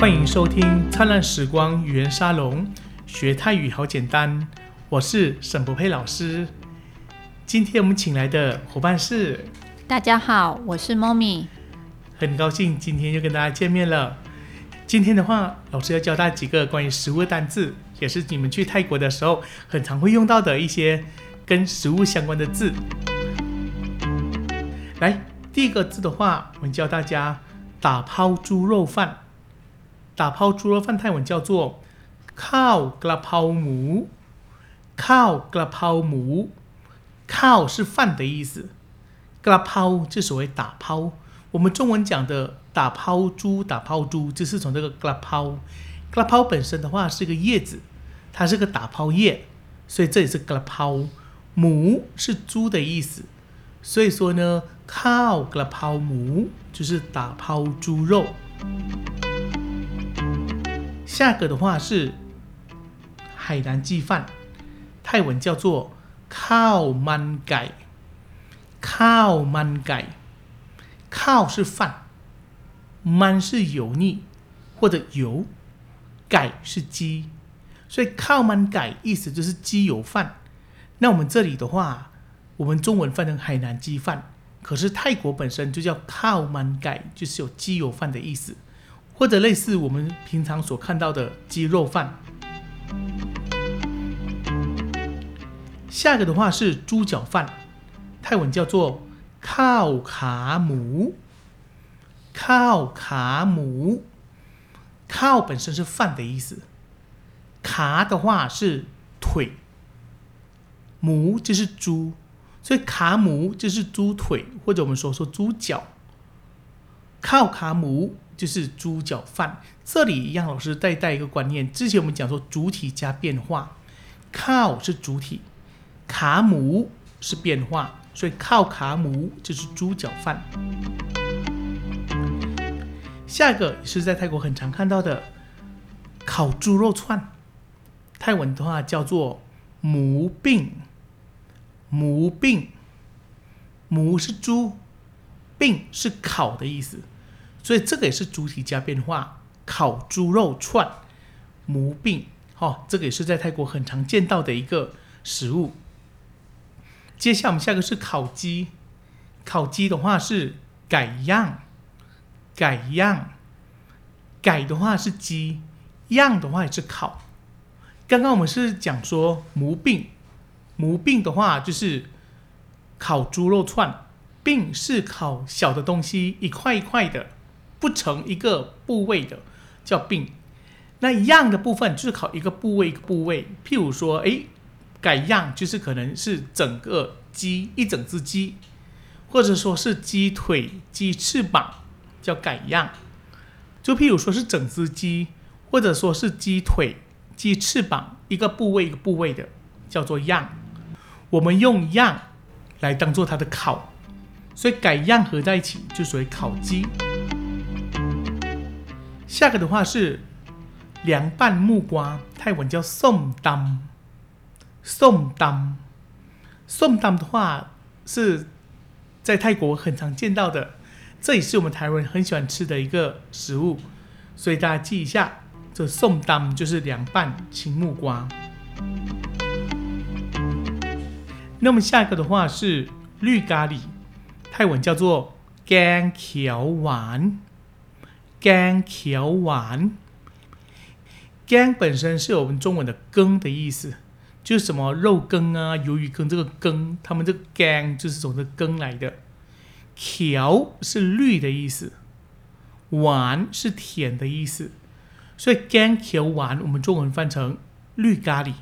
欢迎收听《灿烂时光语言沙龙》，学泰语好简单。我是沈博佩老师。今天我们请来的伙伴是，大家好，我是 Mommy。很高兴今天又跟大家见面了。今天的话，老师要教大家几个关于食物的单字，也是你们去泰国的时候很常会用到的一些跟食物相关的字。来，第一个字的话，我们教大家打抛猪肉饭。打抛猪肉饭泰文叫做靠กระเพราหมู靠กระเพราหมู靠是饭的意思，กระเพรา就所谓打抛。我们中文讲的打抛猪、打抛猪，就是从这个กระเพรา。กระเพรา本身的话是一个叶子，它是个打抛叶，所以这里是กระเพรา。หมู是猪的意思，所以说呢，靠กระเพราหมู就是打抛猪肉。 下个的话是海南鸡饭，泰文叫做靠曼改，靠曼改，靠是饭，曼是油腻或者油，改是鸡，所以靠曼改意思就是鸡油饭。那我们这里的话，我们中文翻成海南鸡饭，可是泰国本身就叫靠曼改，就是有鸡油饭的意思。或者类似我们平常所看到的鸡肉饭。下一个的话是猪脚饭，泰文叫做靠卡姆。靠卡姆，靠本身是饭的意思，卡的话是腿，母就是猪，所以卡姆就是猪腿，或者我们所说猪脚。靠卡姆。就是猪脚饭，这里一样，老师再带一个观念。之前我们讲说主体加变化，靠是主体，卡姆是变化，所以靠卡姆就是猪脚饭。下一个是在泰国很常看到的烤猪肉串，泰文的话叫做母病，母病，母是猪，病是烤的意思。所以这个也是主体加变化，烤猪肉串，母饼，哈，这个也是在泰国很常见到的一个食物。接下来我们下一个是烤鸡，烤鸡的话是改样，改样，改的话是鸡，样的话也是烤。刚刚我们是讲说母饼，母饼的话就是烤猪肉串，饼是烤小的东西，一块一块的。不成一个部位的叫病，那样的部分就是考一个部位一个部位。譬如说，哎，改样就是可能是整个鸡一整只鸡，或者说是鸡腿、鸡翅膀叫改样。就譬如说是整只鸡，或者说是鸡腿、鸡翅膀一个部位一个部位的叫做样。我们用样来当做它的烤，所以改样合在一起就属于烤鸡。下个的话是凉拌木瓜，泰文叫宋当。宋当，宋当的话是在泰国很常见到的，这也是我们台湾人很喜欢吃的一个食物，所以大家记一下，这宋当就是凉拌青木瓜。那么下一个的话是绿咖喱，泰文叫做干条丸。干条丸，干本身是我们中文的羹的意思，就是什么肉羹啊、鱿鱼羹这个羹，他们这个干就是从这羹来的。条是绿的意思，丸是甜的意思，所以干条丸我们中文翻成绿咖喱。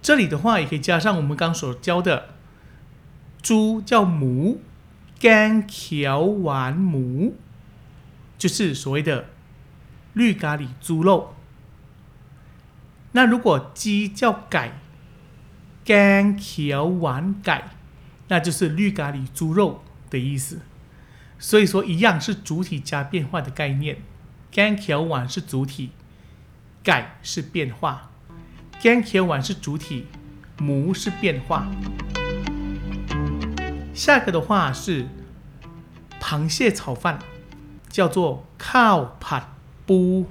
这里的话也可以加上我们刚所教的猪叫母，干条丸母。就是所谓的绿咖喱猪肉。那如果鸡叫改，干条丸改，那就是绿咖喱猪肉的意思。所以说，一样是主体加变化的概念。干条丸是主体，改是变化。干条丸是主体，母是变化。下一个的话是螃蟹炒饭。叫做靠ผัด ปู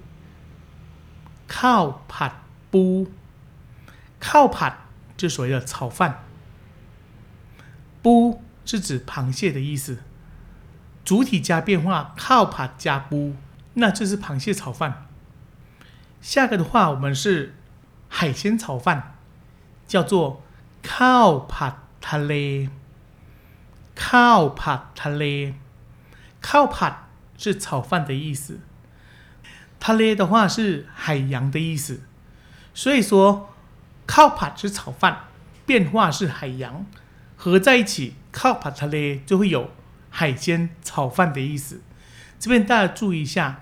ข้าวผัดปูข้าวผัด就所谓的炒饭ปู是指螃蟹的意思，主体加变化，靠ผัด加ปู，那就是螃蟹炒饭。下个的话，我们是海鲜炒饭，叫做ข้าวผัดทะเลข้าวผัดทะเลข้าวผัด 是炒饭的意思，它咧的话是海洋的意思。所以说靠怕吃炒饭，变化是海洋合在一起，靠怕它咧就会有海鲜炒饭的意思。这边大家注意一下，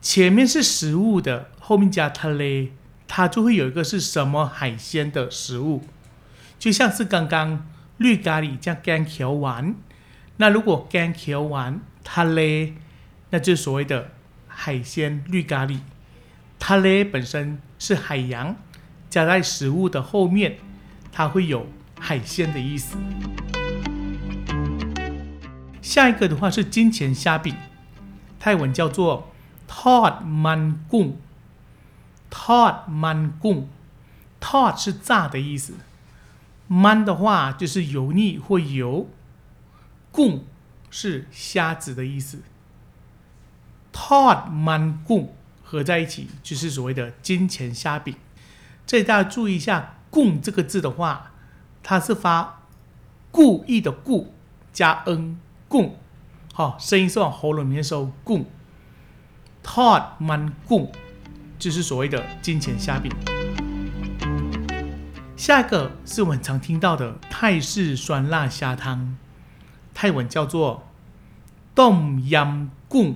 前面是食物的，后面加它咧，它就会有一个是什么海鲜的食物，就像是刚刚绿咖喱加干调完。那如果干调完它咧？那就是所谓的海鲜绿咖喱。它嘞本身是海洋，加在食物的后面，它会有。海鲜的意思。下一个的话是金钱虾饼，泰文叫做 “tod man gung”。tod man gung，tod 是炸的意思，man 的话就是油腻或油，gung 是虾子的意思。Tod man gung 合在一起就是所谓的金钱虾饼。这里大家注意一下 “gung” 这个字的话。它是发故意的故加 n 共，好，声音是往喉咙里面收共。Todd man 共就是所谓的金钱虾饼。下一个是我们常听到的泰式酸辣虾汤，泰文叫做 Dom Yam Gung。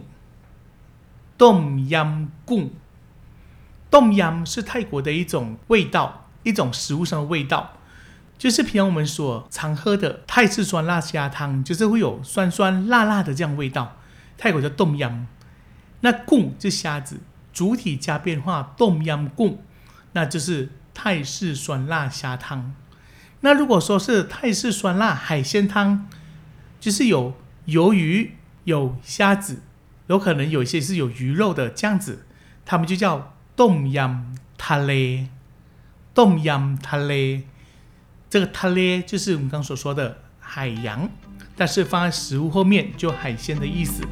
Dom Yam Gung，Dom Yam 是泰国的一种味道，一种食物上的味道。就是平常我们所常喝的泰式酸辣虾汤，就是会有酸酸辣辣的这样味道。泰国叫冻阳，那贡就是虾子，主体加变化冻阳贡，那就是泰式酸辣虾汤。那如果说是泰式酸辣海鲜汤，就是有鱿鱼、有虾子，有可能有一些是有鱼肉的这样子，他们就叫冻阳塔雷，冻阳塔雷。这个塔咧就是我们刚所说的海洋，但是放在食物后面就海鲜的意思。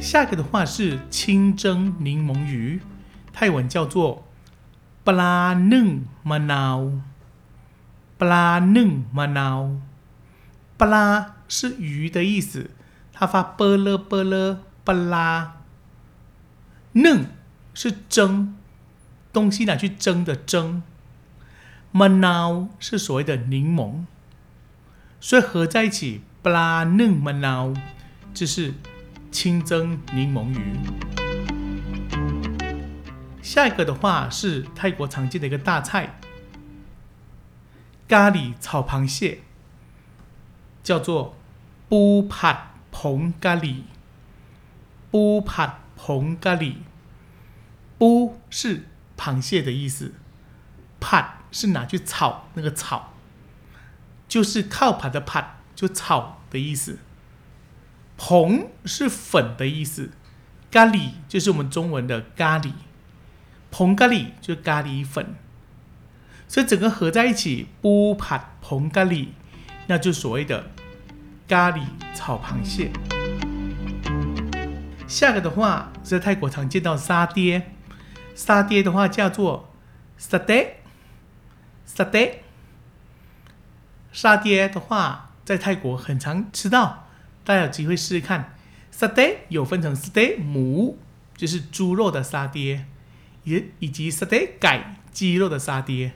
下一个的话是清蒸柠檬鱼，泰文叫做布拉嫩马瑙，布拉嫩马瑙，布拉是鱼的意思，它发波勒波勒布拉，嫩是蒸东西拿去蒸的蒸。”，“manao” 是所谓的柠檬，所以合在一起，布拉嫩 manao” 就是清蒸柠檬鱼。下一个的话是泰国常见的一个大菜，咖喱炒螃蟹，叫做蓬咖喱。布帕蓬咖喱，布是螃蟹的意思，帕。是拿去炒那个炒，就是靠盘的盘，就炒的意思。蓬是粉的意思，咖喱就是我们中文的咖喱，蓬咖喱就是咖喱粉，所以整个合在一起，布盘蓬咖喱，那就所谓的咖喱炒螃蟹。下个的话在泰国常见到沙爹，沙爹的话叫做沙爹。沙爹，沙爹的话，在泰国很常吃到，大家有机会试试看。沙爹有分成沙爹母，就是猪肉的沙爹，也以及沙爹改鸡肉的沙爹，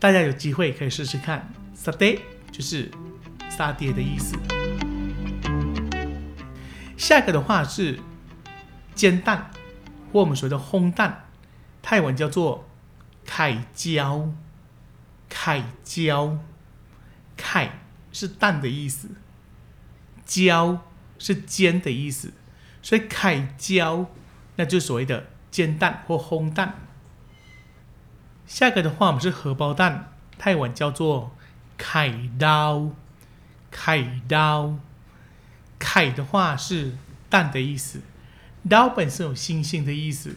大家有机会可以试试看。沙爹就是杀爹的意思。下一个的话是煎蛋，或我们说的烘蛋，泰文叫做凯椒。凯椒，凯是蛋的意思，椒是煎的意思，所以凯椒那就所谓的煎蛋或烘蛋。下一个的话，我们是荷包蛋，泰文叫做凯刀，凯刀，凯的话是蛋的意思，刀本身有星星的意思，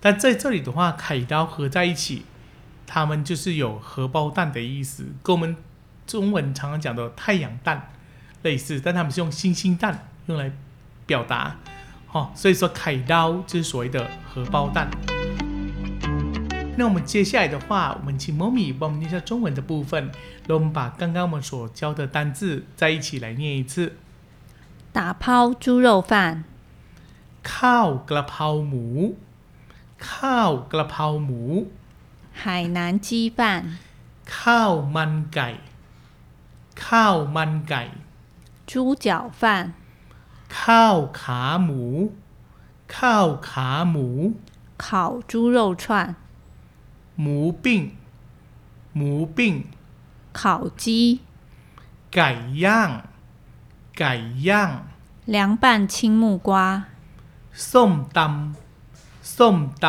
但在这里的话，凯刀合在一起，它们就是有荷包蛋的意思，跟我们中文常常讲的太阳蛋类似，但他们是用星星蛋用来表达，哦，所以说凯刀就是所谓的荷包蛋。那我们接下来的话，我们请 Mommy 帮我们念一下中文的部分，那我们把刚刚我们所教的单字在一起来念一次。打抛猪肉饭， ข้าวกระเพราหมู ข้าวกระเพราหมู 海南鸡饭， ข้าวมันไก่ ข้าวมันไก่ 猪脚饭， ข้าวขาหมู ข้าวขาหมู 烤猪肉串， หมูปิ้ง หมูปิ้ง 烤鸡， ไก่ย่าง ไก่ย่าง 凉拌青木瓜， ส้มตำ ส้มต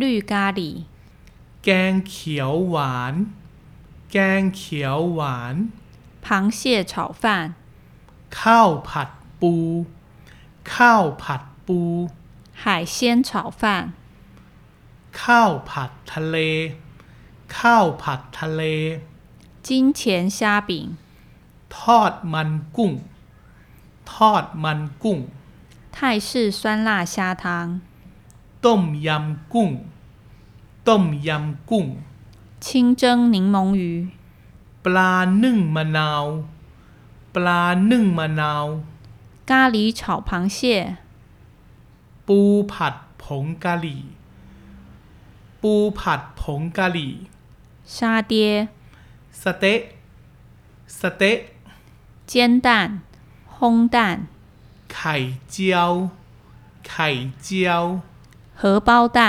绿咖喱， ำ แกงเขียวหวาน แกงเขียวหวาน 螃蟹炒饭， ข้าวผัดปู ข้าวผัดปู 海鲜炒饭， ข้าวผัดทะเล ข้าวผัดทะเล 金钱虾饼， ทอดมันกุ้ง ทอดมันกุ้ง 泰式酸辣虾汤， ต้มยำกุ้ง ต้มยำกุ้ง 清蒸柠檬鱼， ปลานึ่งมะนาว ปลานึ่งมะนาว 咖喱炒螃蟹， ปูผัดผงกะหรี่ ปูผัดผงกะหรี่ 沙爹， สเต๊ะ สเต๊ะ 煎蛋，烘蛋， ไข่เจียว ไข่เจียว 荷包蛋，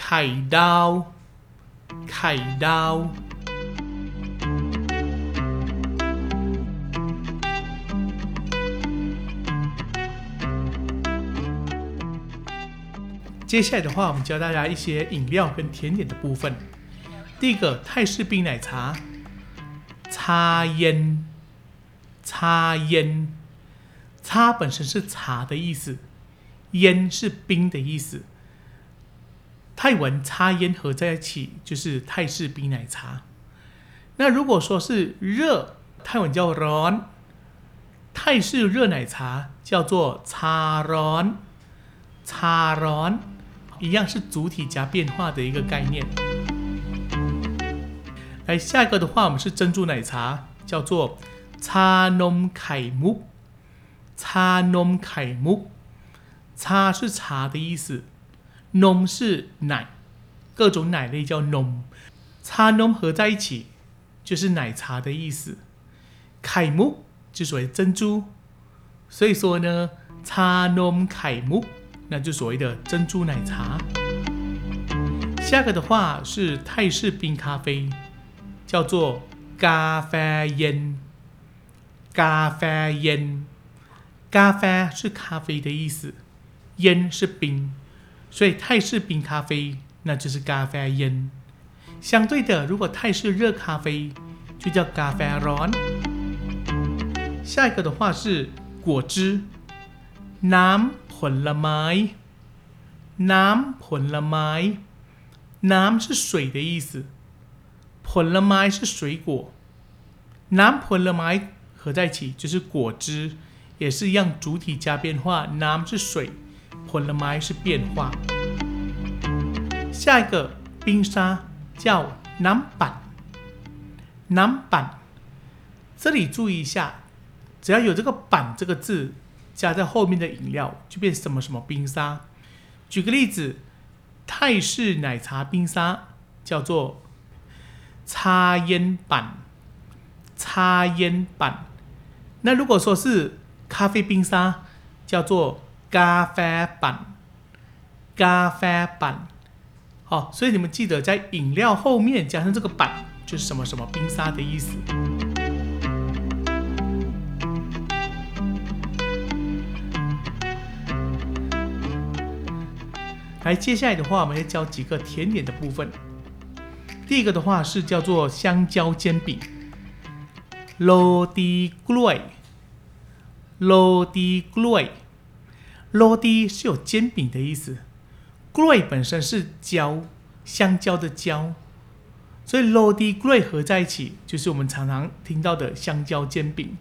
ไข่ดาว ไข่ดาว 接下来的话，我们教大家一些饮料跟甜点的部分。第一个泰式冰奶茶，擦烟、擦烟、擦本身是茶的意思，烟是冰的意思。泰文擦烟合在一起就是泰式冰奶茶。那如果说是热，泰文叫 Ron；泰式热奶茶叫做茶 Ron。差 Ron。一样是主体加变化的一个概念。来，下一个的话，我们是珍珠奶茶，叫做茶农凯木，茶农凯木，茶是茶的意思，农是奶，各种奶类叫农，茶农合在一起就是奶茶的意思，凯木就所于珍珠，所以说呢，茶农凯木。那就所谓的珍珠奶茶。下个的话是泰式冰咖啡，叫做咖啡烟，咖啡烟，咖啡是咖啡的意思，烟是冰。所以泰式冰咖啡那就是咖啡烟。相对的，如果泰式热咖啡就叫咖啡 ร้อน。下一个的话是果汁，น้ำ ผลไม้，น้ำผลไม้，น้ำ是水的意思，ผลไม้是水果，น้ำผลไม้合在一起就是果汁，也是一样主体加变化，น้ำ是水。ผลไม้是变化。下一个冰沙叫น้ำปั่น，น้ำปั่น。这里注意一下，只要有这个“ปั่”这个字 加在后面的饮料就变什么什么冰沙。举个例子泰式奶茶冰沙叫做擦烟板。擦烟板。那如果说是咖啡冰沙叫做咖啡板。咖啡板。好所以你们记得在饮料后面加上这个板就是什么什么冰沙的意思。来接下来的话我们要教几个甜点的部分。第一个的话是叫做香蕉煎饼。low d gray low d gray low d 是有煎饼的意思。gray 本身是焦香蕉的焦。所以 low d gray 合在一起就是我们常常听到的香蕉煎饼。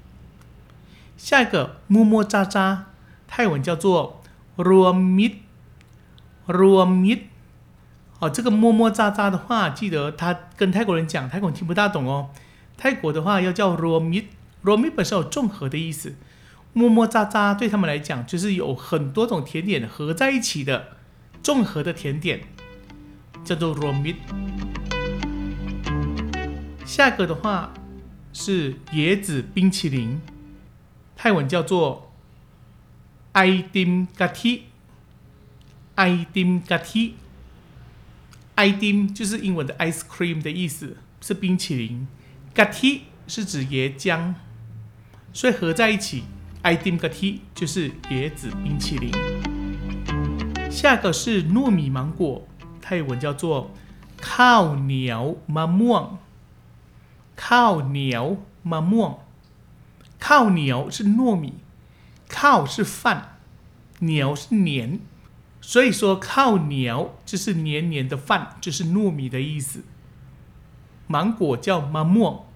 下一个摸摸喳喳泰文叫做 rumid Rumit，。哦，这个么么喳喳的话，记得他跟泰国人讲，泰国人听不大懂哦。泰国的话要叫 ruamit，ruamit 本身有综合的意思。么么喳喳对他们来讲，就是有很多种甜点合在一起的综合的甜点，叫做 Rumit。下一个的话是椰子冰淇淋。泰文叫做 i d i m Gati m gati，i d i m 就是英文的 ice cream 的意思，是冰淇淋。gati 是指椰浆，所以合在一起 i d i m gati 就是椰子冰淇淋。下个是糯米芒果，泰文叫做 cow 鸟 mamong，cow 鸟 mamong。靠牛是糯米，靠是饭，牛是黏，所以说靠鸟就是黏黏的饭，就是糯米的意思。芒果叫芒莫，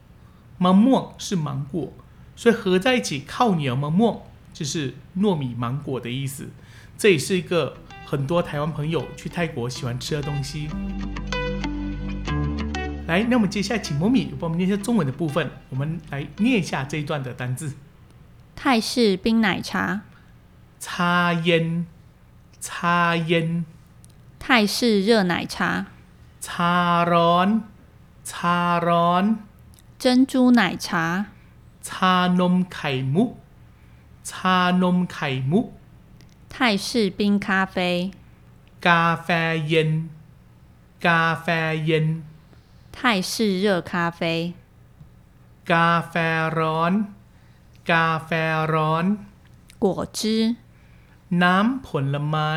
芒莫是芒果，所以合在一起靠鸟芒莫就是糯米芒果的意思。这也是一个很多台湾朋友去泰国喜欢吃的东西。来，那我们接下来请莫米帮我们念一下中文的部分。我们来念一下这一段的单字。泰式冰奶茶，茶烟，茶烟。泰式热奶茶，茶ร้อน，茶ร้อน。珍珠奶茶，ชานมไข่มุก ชานมไข่มุก。泰式冰咖啡， กาแฟเย็น กาแฟเย็น 泰式热咖啡， กาแฟร้อน กาแฟร้อน 果汁， น้ำผลไม้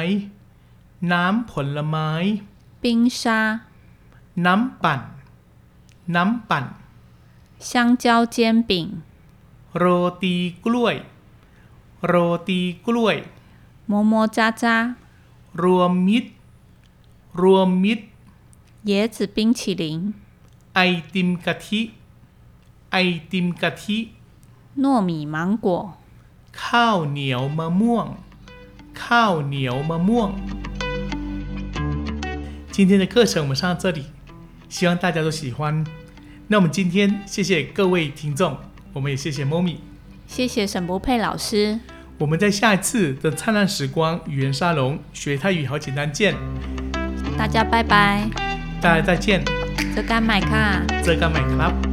น้ำผลไม้ 冰沙， น้ำปั่น น้ำปั่น 香蕉煎饼， โรตีกล้วย โรตีกล้วย 么么喳喳， รวมมิตร รวมมิตร 椰子冰淇淋， ไอติมกะทิ ไอติมกะทิ 糯米芒果， ข้าวเหนียวมะม่วง ข้าวเหนียวมะม่วง。今天的课程我们上到这里，希望大家都喜欢。那我们今天谢谢各位听众，我们也谢谢 Momi。谢谢沈博佩老师，我们在下一次的灿烂时光语言沙龙学泰语好简单见，大家拜拜，大家再见，这干买卡。这个麦克